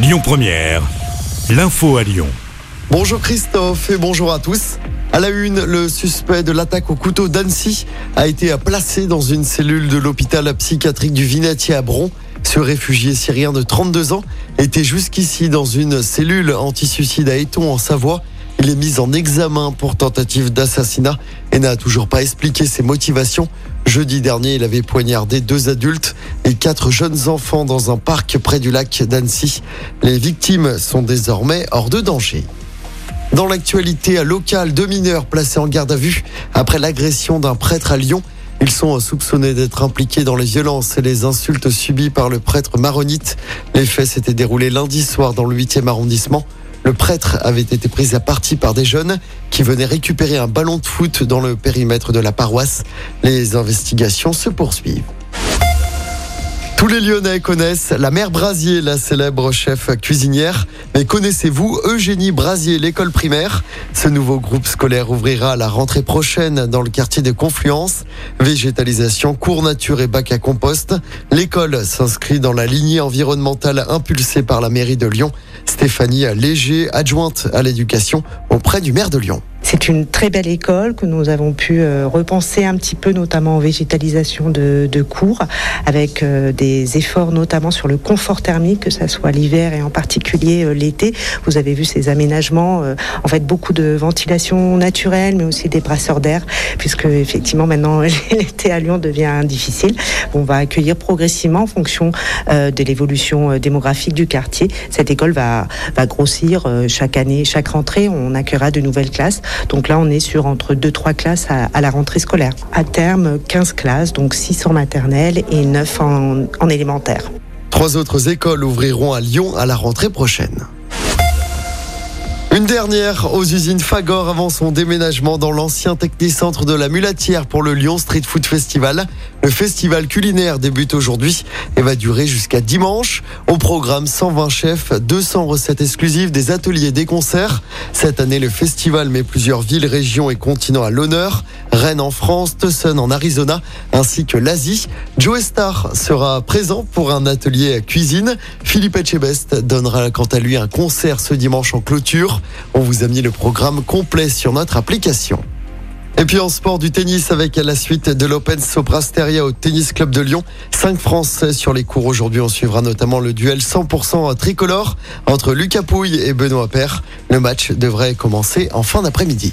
Lyon Première, l'info à Lyon. Bonjour Christophe et bonjour à tous. À la une, le suspect de l'attaque au couteau d'Annecy a été placé dans une cellule de l'hôpital psychiatrique du Vinatier à Bron. Ce réfugié syrien de 32 ans était jusqu'ici dans une cellule anti-suicide à Eton en Savoie. Il est mis en examen pour tentative d'assassinat et n'a toujours pas expliqué ses motivations. Jeudi dernier, il avait poignardé deux adultes et quatre jeunes enfants dans un parc près du lac d'Annecy. Les victimes sont désormais hors de danger. Dans l'actualité locale, deux mineurs placés en garde à vue après l'agression d'un prêtre à Lyon. Ils sont soupçonnés d'être impliqués dans les violences et les insultes subies par le prêtre maronite. Les faits s'étaient déroulés lundi soir dans le 8e arrondissement. Le prêtre avait été pris à partie par des jeunes qui venaient récupérer un ballon de foot dans le périmètre de la paroisse. Les investigations se poursuivent. Tous les Lyonnais connaissent la mère Brasier, la célèbre chef cuisinière. Mais connaissez-vous Eugénie Brasier, l'école primaire? Ce nouveau groupe scolaire ouvrira la rentrée prochaine dans le quartier de Confluence. Végétalisation, cours nature et bac à compost. L'école s'inscrit dans la lignée environnementale impulsée par la mairie de Lyon. Stéphanie Léger, adjointe à l'éducation auprès du maire de Lyon. C'est une très belle école que nous avons pu euh, repenser un petit peu, notamment en végétalisation de, cours, avec euh, des efforts notamment sur le confort thermique, que ce soit l'hiver et en particulier euh, l'été. Vous avez vu ces aménagements, en fait beaucoup de ventilation naturelle, mais aussi des brasseurs d'air, puisque effectivement maintenant l'été à Lyon devient difficile. On va accueillir progressivement en fonction de l'évolution démographique du quartier. Cette école va, va grossir chaque année, chaque rentrée. On accueillera de nouvelles classes. Donc là, on est sur entre 2-3 classes à, la rentrée scolaire. À terme, 15 classes, donc 6 en maternelle et 9 en, en élémentaire. Trois autres écoles ouvriront à Lyon à la rentrée prochaine. Une dernière aux usines Fagor avant son déménagement dans l'ancien technicentre de la Mulatière pour le Lyon Street Food Festival. Le festival culinaire débute aujourd'hui et va durer jusqu'à dimanche. Au programme 120 chefs, 200 recettes exclusives, des ateliers, des concerts. Cette année, le festival met plusieurs villes, régions et continents à l'honneur. Rennes en France, Tucson en Arizona, ainsi que l'Asie. Joe Star sera présent pour un atelier cuisine. Philippe Etchebest donnera quant à lui un concert ce dimanche en clôture. On vous a mis le programme complet sur notre application. Et puis en sport du tennis avec la suite de l'Open Soprasteria au Tennis Club de Lyon. Cinq Français sur les cours aujourd'hui. On suivra notamment le duel 100% tricolore entre Lucas Pouille et Benoît Père. Le match devrait commencer en fin d'après-midi.